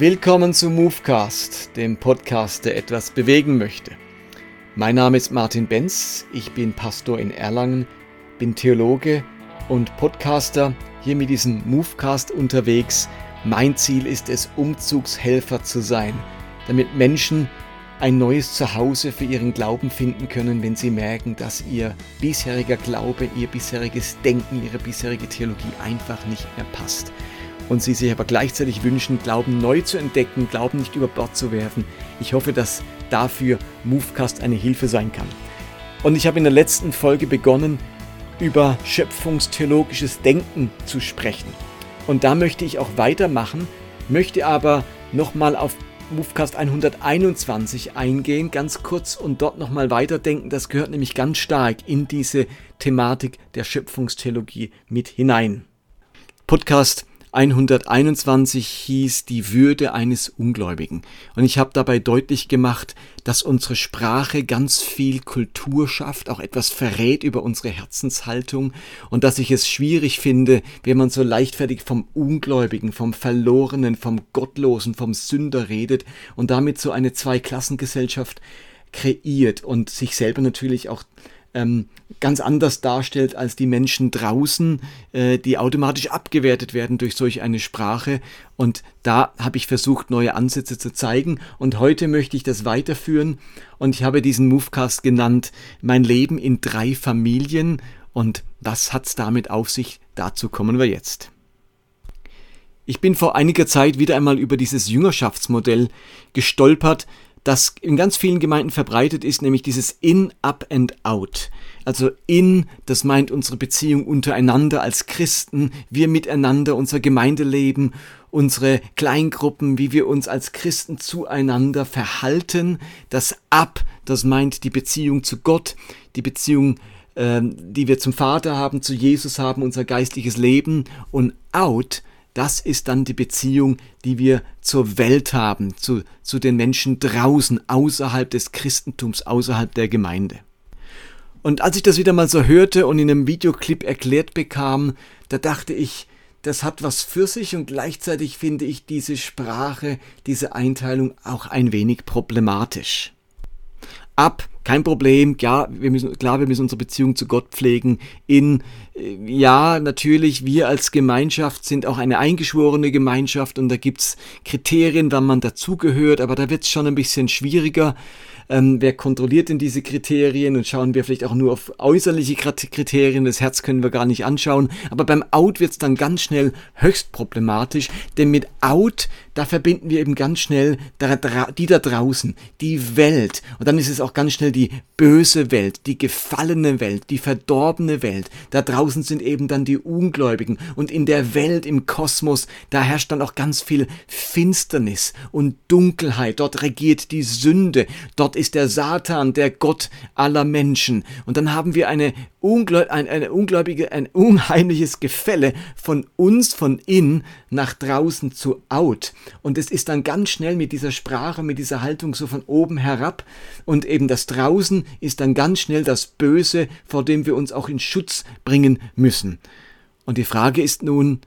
Willkommen zu Movecast, dem Podcast, der etwas bewegen möchte. Mein Name ist Martin Benz, ich bin Pastor in Erlangen, bin Theologe und Podcaster, hier mit diesem Movecast unterwegs. Mein Ziel ist es, Umzugshelfer zu sein, damit Menschen ein neues Zuhause für ihren Glauben finden können, wenn sie merken, dass ihr bisheriger Glaube, ihr bisheriges Denken, ihre bisherige Theologie einfach nicht mehr passt und sie sich aber gleichzeitig wünschen, Glauben neu zu entdecken, Glauben nicht über Bord zu werfen. Ich hoffe, dass dafür Movecast eine Hilfe sein kann. Und ich habe in der letzten Folge begonnen, über schöpfungstheologisches Denken zu sprechen. Und da möchte ich auch weitermachen, möchte aber nochmal auf Movecast 121 eingehen, ganz kurz und dort nochmal weiterdenken. Das gehört nämlich ganz stark in diese Thematik der Schöpfungstheologie mit hinein. Podcast 121 hieß die Würde eines Ungläubigen. Und ich habe dabei deutlich gemacht, dass unsere Sprache ganz viel Kultur schafft, auch etwas verrät über unsere Herzenshaltung und dass ich es schwierig finde, wenn man so leichtfertig vom Ungläubigen, vom Verlorenen, vom Gottlosen, vom Sünder redet und damit so eine Zweiklassengesellschaft kreiert und sich selber natürlich auch ähm, ganz anders darstellt als die Menschen draußen, äh, die automatisch abgewertet werden durch solch eine Sprache. Und da habe ich versucht, neue Ansätze zu zeigen. Und heute möchte ich das weiterführen. Und ich habe diesen Movecast genannt, mein Leben in drei Familien. Und was hat's damit auf sich? Dazu kommen wir jetzt. Ich bin vor einiger Zeit wieder einmal über dieses Jüngerschaftsmodell gestolpert, das in ganz vielen Gemeinden verbreitet ist, nämlich dieses In, Up and Out. Also in, das meint unsere Beziehung untereinander als Christen, wir miteinander, unser Gemeindeleben, unsere Kleingruppen, wie wir uns als Christen zueinander verhalten. Das Up, das meint die Beziehung zu Gott, die Beziehung ähm, die wir zum Vater haben, zu Jesus haben, unser geistliches Leben. Und out, das ist dann die Beziehung, die wir zur Welt haben, zu, zu den Menschen draußen, außerhalb des Christentums, außerhalb der Gemeinde. Und als ich das wieder mal so hörte und in einem Videoclip erklärt bekam, da dachte ich, das hat was für sich und gleichzeitig finde ich diese Sprache, diese Einteilung auch ein wenig problematisch. Ab kein Problem, ja, wir müssen, klar, wir müssen unsere Beziehung zu Gott pflegen. In, ja, natürlich, wir als Gemeinschaft sind auch eine eingeschworene Gemeinschaft und da gibt's Kriterien, wann man dazugehört, aber da wird's schon ein bisschen schwieriger. Ähm, wer kontrolliert denn diese Kriterien und schauen wir vielleicht auch nur auf äußerliche Kriterien, das Herz können wir gar nicht anschauen, aber beim Out wird's dann ganz schnell höchst problematisch, denn mit Out, da verbinden wir eben ganz schnell die da draußen, die Welt und dann ist es auch ganz schnell die böse Welt, die gefallene Welt, die verdorbene Welt. Da draußen sind eben dann die Ungläubigen und in der Welt, im Kosmos, da herrscht dann auch ganz viel Finsternis und Dunkelheit. Dort regiert die Sünde, dort ist der Satan, der Gott aller Menschen. Und dann haben wir eine, Ungläub ein, eine ungläubige, ein unheimliches Gefälle von uns, von in nach draußen zu out. Und es ist dann ganz schnell mit dieser Sprache, mit dieser Haltung so von oben herab und eben das draußen Draußen ist dann ganz schnell das Böse, vor dem wir uns auch in Schutz bringen müssen. Und die Frage ist nun,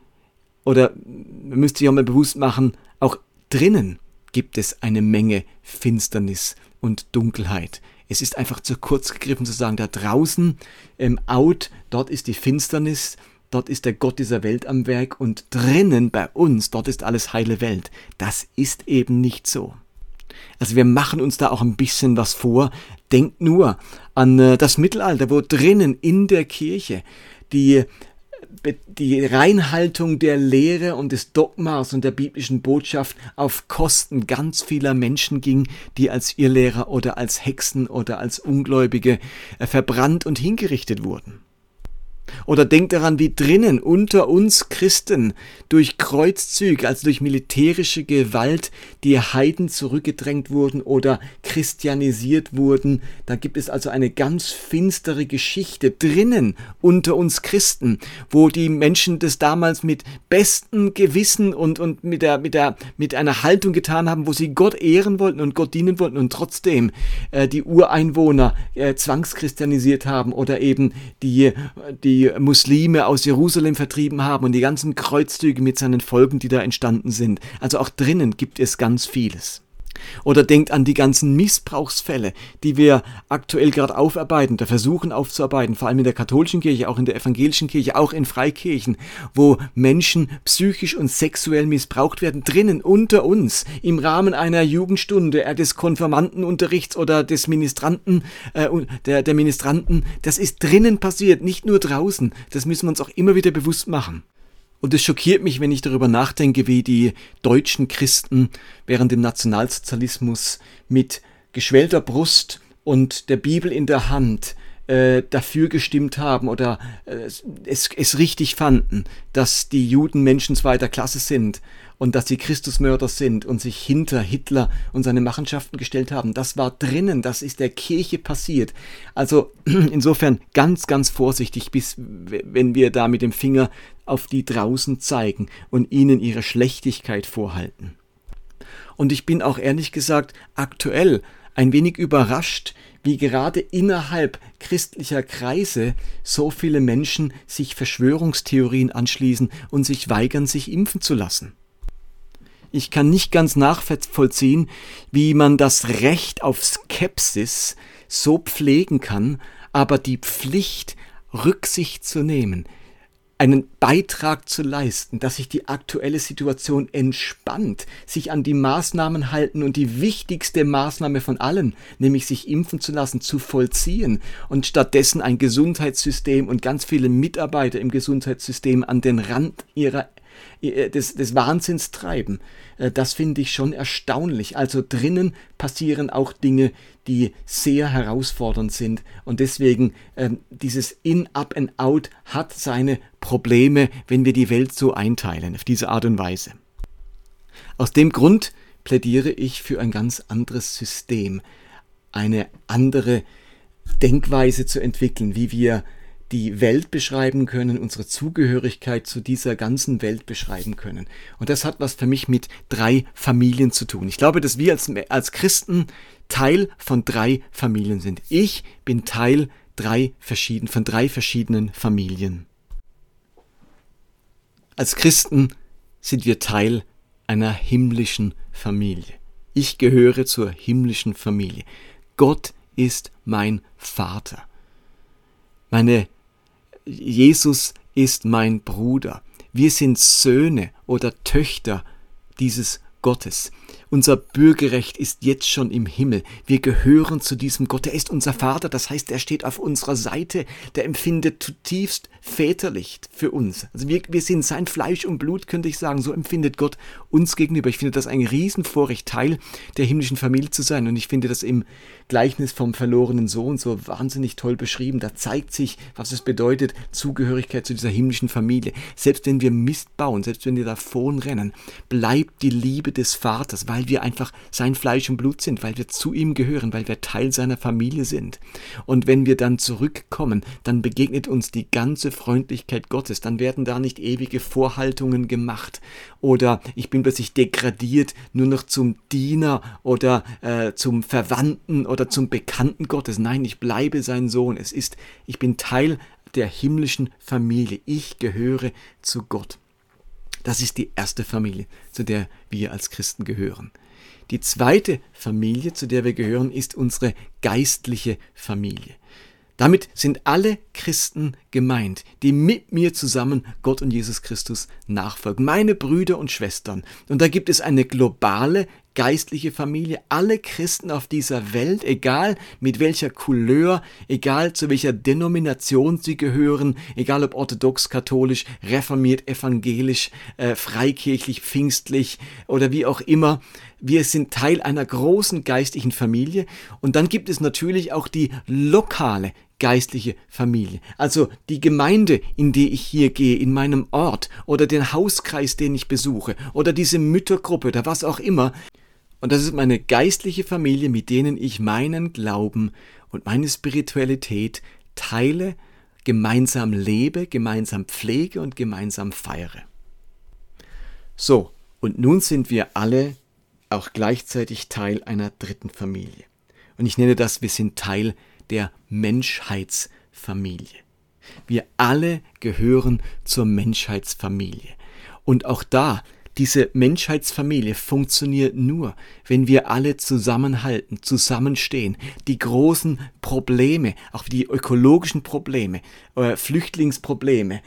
oder man müsste sich auch mal bewusst machen, auch drinnen gibt es eine Menge Finsternis und Dunkelheit. Es ist einfach zu kurz gegriffen zu sagen, da draußen im Out, dort ist die Finsternis, dort ist der Gott dieser Welt am Werk und drinnen bei uns, dort ist alles heile Welt. Das ist eben nicht so. Also wir machen uns da auch ein bisschen was vor. Denkt nur an äh, das Mittelalter, wo drinnen in der Kirche die die Reinhaltung der Lehre und des Dogmas und der biblischen Botschaft auf Kosten ganz vieler Menschen ging, die als Irrlehrer oder als Hexen oder als Ungläubige äh, verbrannt und hingerichtet wurden. Oder denkt daran, wie drinnen unter uns Christen durch Kreuzzüge, also durch militärische Gewalt, die Heiden zurückgedrängt wurden oder christianisiert wurden. Da gibt es also eine ganz finstere Geschichte drinnen unter uns Christen, wo die Menschen das damals mit bestem Gewissen und, und mit, der, mit, der, mit einer Haltung getan haben, wo sie Gott ehren wollten und Gott dienen wollten und trotzdem äh, die Ureinwohner äh, zwangschristianisiert haben oder eben die, die Muslime aus Jerusalem vertrieben haben und die ganzen Kreuzzüge mit seinen Folgen, die da entstanden sind. Also auch drinnen gibt es ganz vieles. Oder denkt an die ganzen Missbrauchsfälle, die wir aktuell gerade aufarbeiten, da versuchen aufzuarbeiten, vor allem in der katholischen Kirche, auch in der evangelischen Kirche, auch in Freikirchen, wo Menschen psychisch und sexuell missbraucht werden, drinnen unter uns, im Rahmen einer Jugendstunde, äh, des Konfirmandenunterrichts oder des Ministranten, äh, der, der Ministranten, das ist drinnen passiert, nicht nur draußen. Das müssen wir uns auch immer wieder bewusst machen. Und es schockiert mich, wenn ich darüber nachdenke, wie die deutschen Christen während dem Nationalsozialismus mit geschwellter Brust und der Bibel in der Hand äh, dafür gestimmt haben oder äh, es, es richtig fanden, dass die Juden Menschen zweiter Klasse sind und dass sie Christusmörder sind und sich hinter Hitler und seine Machenschaften gestellt haben. Das war drinnen, das ist der Kirche passiert. Also insofern ganz, ganz vorsichtig, bis wenn wir da mit dem Finger auf die draußen zeigen und ihnen ihre Schlechtigkeit vorhalten. Und ich bin auch ehrlich gesagt aktuell ein wenig überrascht, wie gerade innerhalb christlicher Kreise so viele Menschen sich Verschwörungstheorien anschließen und sich weigern, sich impfen zu lassen. Ich kann nicht ganz nachvollziehen, wie man das Recht auf Skepsis so pflegen kann, aber die Pflicht, Rücksicht zu nehmen, einen Beitrag zu leisten, dass sich die aktuelle Situation entspannt, sich an die Maßnahmen halten und die wichtigste Maßnahme von allen, nämlich sich impfen zu lassen, zu vollziehen und stattdessen ein Gesundheitssystem und ganz viele Mitarbeiter im Gesundheitssystem an den Rand ihrer des, des Wahnsinns treiben. Äh, das finde ich schon erstaunlich. Also drinnen passieren auch Dinge, die sehr herausfordernd sind. Und deswegen ähm, dieses In, Up and Out hat seine Probleme, wenn wir die Welt so einteilen, auf diese Art und Weise. Aus dem Grund plädiere ich für ein ganz anderes System, eine andere Denkweise zu entwickeln, wie wir die Welt beschreiben können, unsere Zugehörigkeit zu dieser ganzen Welt beschreiben können. Und das hat was für mich mit drei Familien zu tun. Ich glaube, dass wir als, als Christen Teil von drei Familien sind. Ich bin Teil drei verschieden, von drei verschiedenen Familien. Als Christen sind wir Teil einer himmlischen Familie. Ich gehöre zur himmlischen Familie. Gott ist mein Vater. Meine Jesus ist mein Bruder. Wir sind Söhne oder Töchter dieses Gottes. Unser Bürgerrecht ist jetzt schon im Himmel. Wir gehören zu diesem Gott. Er ist unser Vater, das heißt, er steht auf unserer Seite. Der empfindet zutiefst väterlich für uns. Also wir, wir sind sein Fleisch und Blut, könnte ich sagen. So empfindet Gott uns gegenüber. Ich finde das ein Riesenvorrecht, Teil der himmlischen Familie zu sein. Und ich finde das im Gleichnis vom verlorenen Sohn so wahnsinnig toll beschrieben. Da zeigt sich, was es bedeutet, Zugehörigkeit zu dieser himmlischen Familie. Selbst wenn wir Mist bauen, selbst wenn wir davon rennen, bleibt die Liebe des Vaters, weil wir einfach sein Fleisch und Blut sind, weil wir zu ihm gehören, weil wir Teil seiner Familie sind. Und wenn wir dann zurückkommen, dann begegnet uns die ganze Freundlichkeit Gottes, dann werden da nicht ewige Vorhaltungen gemacht oder ich bin plötzlich degradiert nur noch zum Diener oder äh, zum Verwandten oder zum Bekannten Gottes. Nein, ich bleibe sein Sohn. Es ist, ich bin Teil der himmlischen Familie. Ich gehöre zu Gott. Das ist die erste Familie, zu der wir als Christen gehören. Die zweite Familie, zu der wir gehören, ist unsere geistliche Familie. Damit sind alle Christen gemeint, die mit mir zusammen Gott und Jesus Christus nachfolgen. Meine Brüder und Schwestern. Und da gibt es eine globale geistliche Familie. Alle Christen auf dieser Welt, egal mit welcher Couleur, egal zu welcher Denomination sie gehören, egal ob orthodox, katholisch, reformiert, evangelisch, äh, freikirchlich, pfingstlich oder wie auch immer, wir sind Teil einer großen geistlichen Familie. Und dann gibt es natürlich auch die lokale geistliche Familie. Also die Gemeinde, in die ich hier gehe, in meinem Ort oder den Hauskreis, den ich besuche oder diese Müttergruppe oder was auch immer. Und das ist meine geistliche Familie, mit denen ich meinen Glauben und meine Spiritualität teile, gemeinsam lebe, gemeinsam pflege und gemeinsam feiere. So, und nun sind wir alle auch gleichzeitig Teil einer dritten Familie. Und ich nenne das, wir sind Teil der Menschheitsfamilie. Wir alle gehören zur Menschheitsfamilie. Und auch da, diese Menschheitsfamilie funktioniert nur, wenn wir alle zusammenhalten, zusammenstehen. Die großen Probleme, auch die ökologischen Probleme, äh, Flüchtlingsprobleme,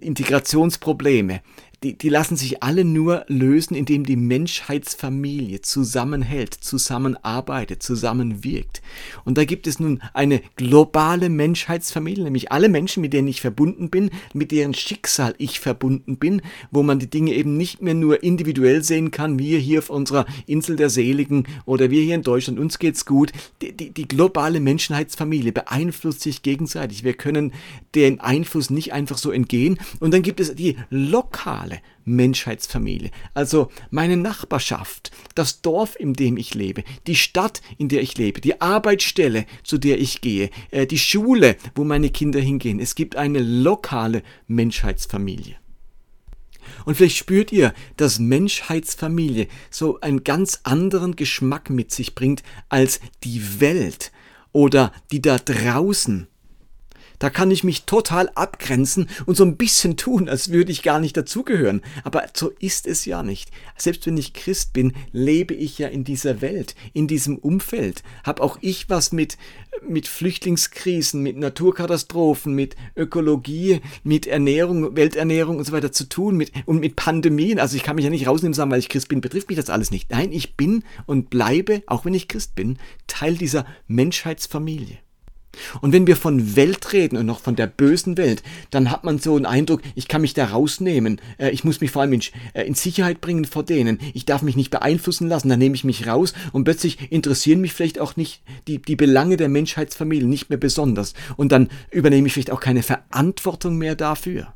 Integrationsprobleme, die, die lassen sich alle nur lösen, indem die Menschheitsfamilie zusammenhält, zusammenarbeitet, zusammenwirkt. Und da gibt es nun eine globale Menschheitsfamilie, nämlich alle Menschen, mit denen ich verbunden bin, mit deren Schicksal ich verbunden bin, wo man die Dinge eben nicht mehr nur individuell sehen kann, wir hier auf unserer Insel der Seligen oder wir hier in Deutschland, uns geht's gut. Die, die, die globale Menschheitsfamilie beeinflusst sich gegenseitig. Wir können dem Einfluss nicht einfach so entgehen. Und dann gibt es die lokale globale Menschheitsfamilie. Also meine Nachbarschaft, das Dorf, in dem ich lebe, die Stadt, in der ich lebe, die Arbeitsstelle, zu der ich gehe, äh, die Schule, wo meine Kinder hingehen. Es gibt eine lokale Menschheitsfamilie. Und vielleicht spürt ihr, dass Menschheitsfamilie so einen ganz anderen Geschmack mit sich bringt als die Welt oder die da draußen da kann ich mich total abgrenzen und so ein bisschen tun, als würde ich gar nicht dazugehören. Aber so ist es ja nicht. Selbst wenn ich Christ bin, lebe ich ja in dieser Welt, in diesem Umfeld. Hab auch ich was mit, mit Flüchtlingskrisen, mit Naturkatastrophen, mit Ökologie, mit Ernährung, Welternährung und so weiter zu tun mit, und mit Pandemien. Also ich kann mich ja nicht rausnehmen sagen, weil ich Christ bin, betrifft mich das alles nicht. Nein, ich bin und bleibe, auch wenn ich Christ bin, Teil dieser Menschheitsfamilie. Und wenn wir von Welt reden und noch von der bösen Welt, dann hat man so einen Eindruck, ich kann mich da rausnehmen, äh, ich muss mich vor allem in, äh, in, Sicherheit bringen vor denen, ich darf mich nicht beeinflussen lassen, dann nehme ich mich raus und plötzlich interessieren mich vielleicht auch nicht die, die Belange der Menschheitsfamilie nicht mehr besonders. Und dann übernehme ich vielleicht auch keine Verantwortung mehr dafür.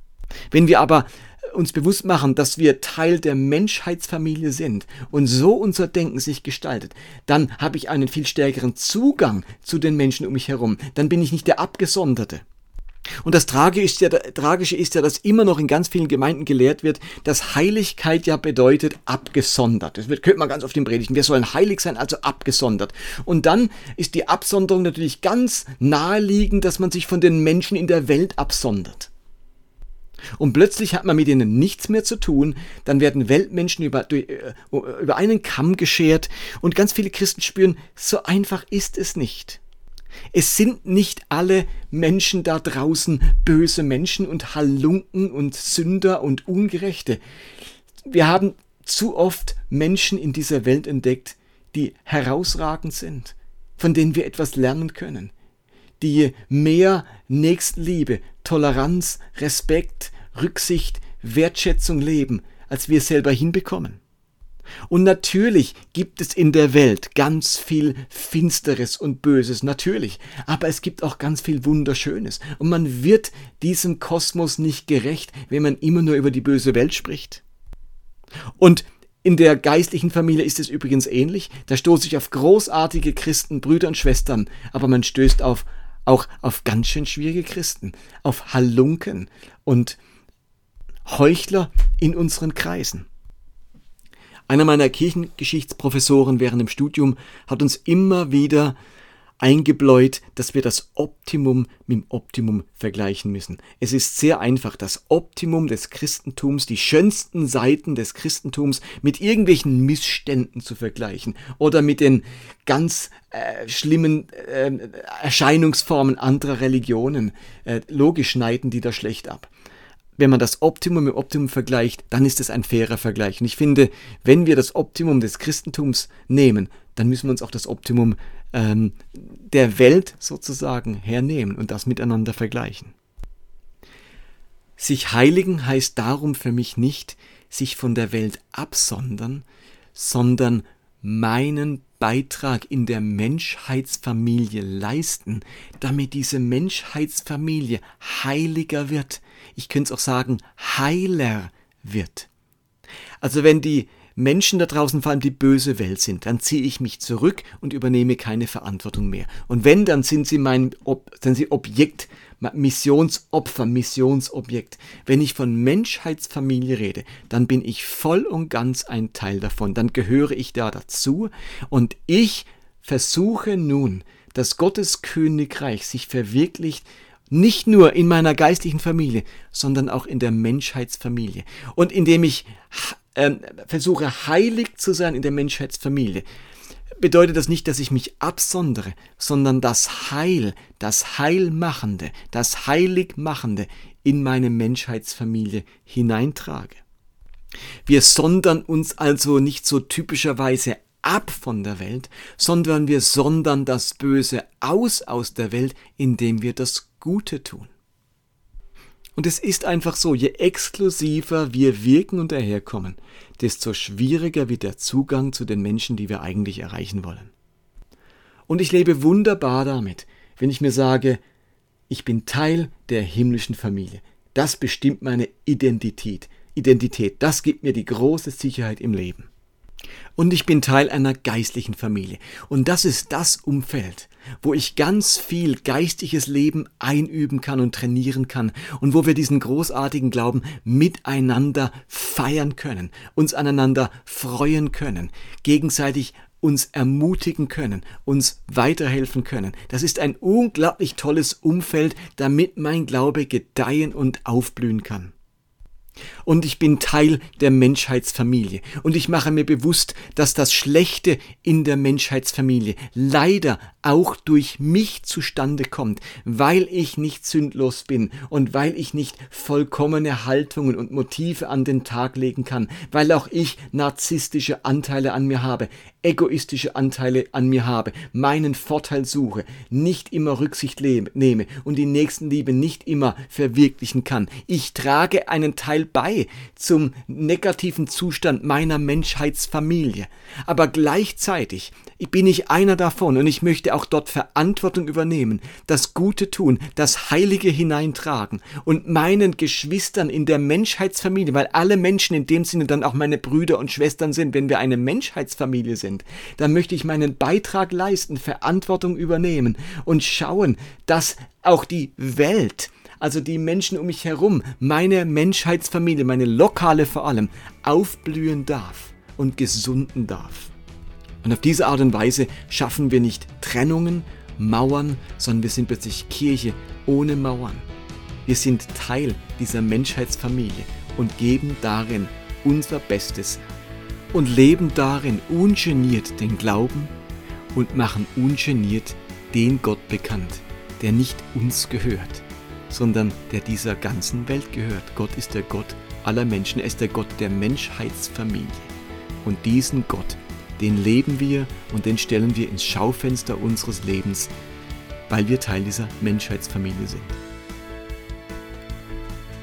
Wenn wir aber uns bewusst machen, dass wir Teil der Menschheitsfamilie sind und so unser Denken sich gestaltet, dann habe ich einen viel stärkeren Zugang zu den Menschen um mich herum. Dann bin ich nicht der Abgesonderte. Und das Tragische ist, ja, Tragische ist ja, dass immer noch in ganz vielen Gemeinden gelehrt wird, dass Heiligkeit ja bedeutet abgesondert. Das wird, könnte man ganz oft im Predigen. Wir sollen heilig sein, also abgesondert. Und dann ist die Absonderung natürlich ganz naheliegend, dass man sich von den Menschen in der Welt absondert. Und plötzlich hat man mit ihnen nichts mehr zu tun, dann werden Weltmenschen über, äh, über einen Kamm geschert und ganz viele Christen spüren, so einfach ist es nicht. Es sind nicht alle Menschen da draußen böse Menschen und Halunken und Sünder und Ungerechte. Wir haben zu oft Menschen in dieser Welt entdeckt, die herausragend sind, von denen wir etwas lernen können die mehr Nächstenliebe, Toleranz, Respekt, Rücksicht, Wertschätzung leben, als wir selber hinbekommen. Und natürlich gibt es in der Welt ganz viel Finsteres und Böses, natürlich, aber es gibt auch ganz viel Wunderschönes. Und man wird diesem Kosmos nicht gerecht, wenn man immer nur über die böse Welt spricht. Und in der geistlichen Familie ist es übrigens ähnlich. Da stoße ich auf großartige Christen, Brüder und Schwestern, aber man stößt auf auch auf ganz schön schwierige Christen, auf Halunken und Heuchler in unseren Kreisen. Einer meiner Kirchengeschichtsprofessoren während dem Studium hat uns immer wieder eingebläut, dass wir das Optimum mit dem Optimum vergleichen müssen. Es ist sehr einfach, das Optimum des Christentums, die schönsten Seiten des Christentums mit irgendwelchen Missständen zu vergleichen oder mit den ganz äh, schlimmen äh, Erscheinungsformen anderer Religionen. Äh, logisch schneiden die da schlecht ab wenn man das Optimum mit Optimum vergleicht, dann ist es ein fairer Vergleich. Und ich finde, wenn wir das Optimum des Christentums nehmen, dann müssen wir uns auch das Optimum ähm, der Welt sozusagen hernehmen und das miteinander vergleichen. Sich heiligen heißt darum für mich nicht, sich von der Welt absondern, sondern meinen Beitrag in der Menschheitsfamilie leisten, damit diese Menschheitsfamilie heiliger wird. Ich könnte es auch sagen, heiler wird. Also wenn die Menschen da draußen vor allem die böse Welt sind, dann ziehe ich mich zurück und übernehme keine Verantwortung mehr. Und wenn, dann sind sie mein Ob sind sie Objekt, Missionsopfer, Missionsobjekt. Wenn ich von Menschheitsfamilie rede, dann bin ich voll und ganz ein Teil davon. Dann gehöre ich da dazu und ich versuche nun, dass Gottes Königreich sich verwirklicht Nicht nur in meiner geistlichen Familie, sondern auch in der Menschheitsfamilie. Und indem ich äh, versuche, heilig zu sein in der Menschheitsfamilie, bedeutet das nicht, dass ich mich absondere, sondern das Heil, das Heilmachende, das Heiligmachende in meine Menschheitsfamilie hineintrage. Wir sondern uns also nicht so typischerweise ab von der Welt, sondern wir sondern das Böse aus aus der Welt, indem wir das Gute tun. Und es ist einfach so, je exklusiver wir wirken und daherkommen, desto schwieriger wird der Zugang zu den Menschen, die wir eigentlich erreichen wollen. Und ich lebe wunderbar damit, wenn ich mir sage, ich bin Teil der himmlischen Familie. Das bestimmt meine Identität. Identität, das gibt mir die große Sicherheit im Leben. Und ich bin Teil einer geistlichen Familie. Und das ist das Umfeld, wo ich ganz viel geistliches Leben einüben kann und trainieren kann und wo wir diesen großartigen Glauben miteinander feiern können, uns aneinander freuen können, gegenseitig uns ermutigen können, uns weiterhelfen können. Das ist ein unglaublich tolles Umfeld, damit mein Glaube gedeihen und aufblühen kann. Und ich bin Teil der Menschheitsfamilie. Und ich mache mir bewusst, dass das Schlechte in der Menschheitsfamilie leider auch durch mich zustande kommt, weil ich nicht sündlos bin und weil ich nicht vollkommene Haltungen und Motive an den Tag legen kann, weil auch ich narzisstische Anteile an mir habe, egoistische Anteile an mir habe, meinen Vorteil suche, nicht immer Rücksicht nehme und die Nächstenliebe nicht immer verwirklichen kann. Ich trage einen Teil bei zum negativen Zustand meiner Menschheitsfamilie. Aber gleichzeitig bin ich einer davon und ich möchte auch dort Verantwortung übernehmen, das Gute tun, das Heilige hineintragen und meinen Geschwistern in der Menschheitsfamilie, weil alle Menschen in dem Sinne dann auch meine Brüder und Schwestern sind, wenn wir eine Menschheitsfamilie sind, dann möchte ich meinen Beitrag leisten, Verantwortung übernehmen und schauen, dass auch die Welt also die Menschen um mich herum, meine Menschheitsfamilie, meine lokale vor allem, aufblühen darf und gesunden darf. Und auf diese Art und Weise schaffen wir nicht Trennungen, Mauern, sondern wir sind plötzlich Kirche ohne Mauern. Wir sind Teil dieser Menschheitsfamilie und geben darin unser Bestes und leben darin ungeniert den Glauben und machen ungeniert den Gott bekannt, der nicht uns gehört, sondern der dieser ganzen Welt gehört. Gott ist der Gott aller Menschen, er ist der Gott der Menschheitsfamilie. Und diesen Gott, den leben wir und den stellen wir ins Schaufenster unseres Lebens, weil wir Teil dieser Menschheitsfamilie sind.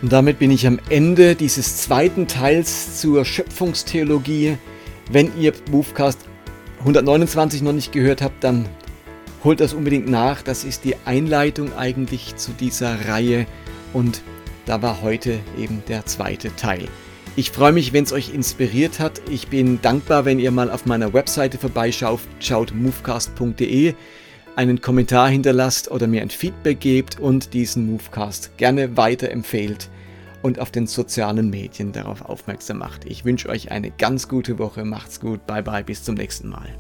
Und damit bin ich am Ende dieses zweiten Teils zur Schöpfungstheologie. Wenn ihr Movecast 129 noch nicht gehört habt, dann holt das unbedingt nach. Das ist die Einleitung eigentlich zu dieser Reihe und da war heute eben der zweite Teil. Ich freue mich, wenn es euch inspiriert hat. Ich bin dankbar, wenn ihr mal auf meiner Webseite vorbeischaut, schaut movecast.de, einen Kommentar hinterlasst oder mir ein Feedback gebt und diesen Movecast gerne weiterempfehlt und auf den sozialen Medien darauf aufmerksam macht. Ich wünsche euch eine ganz gute Woche. Macht's gut. Bye bye. Bis zum nächsten Mal.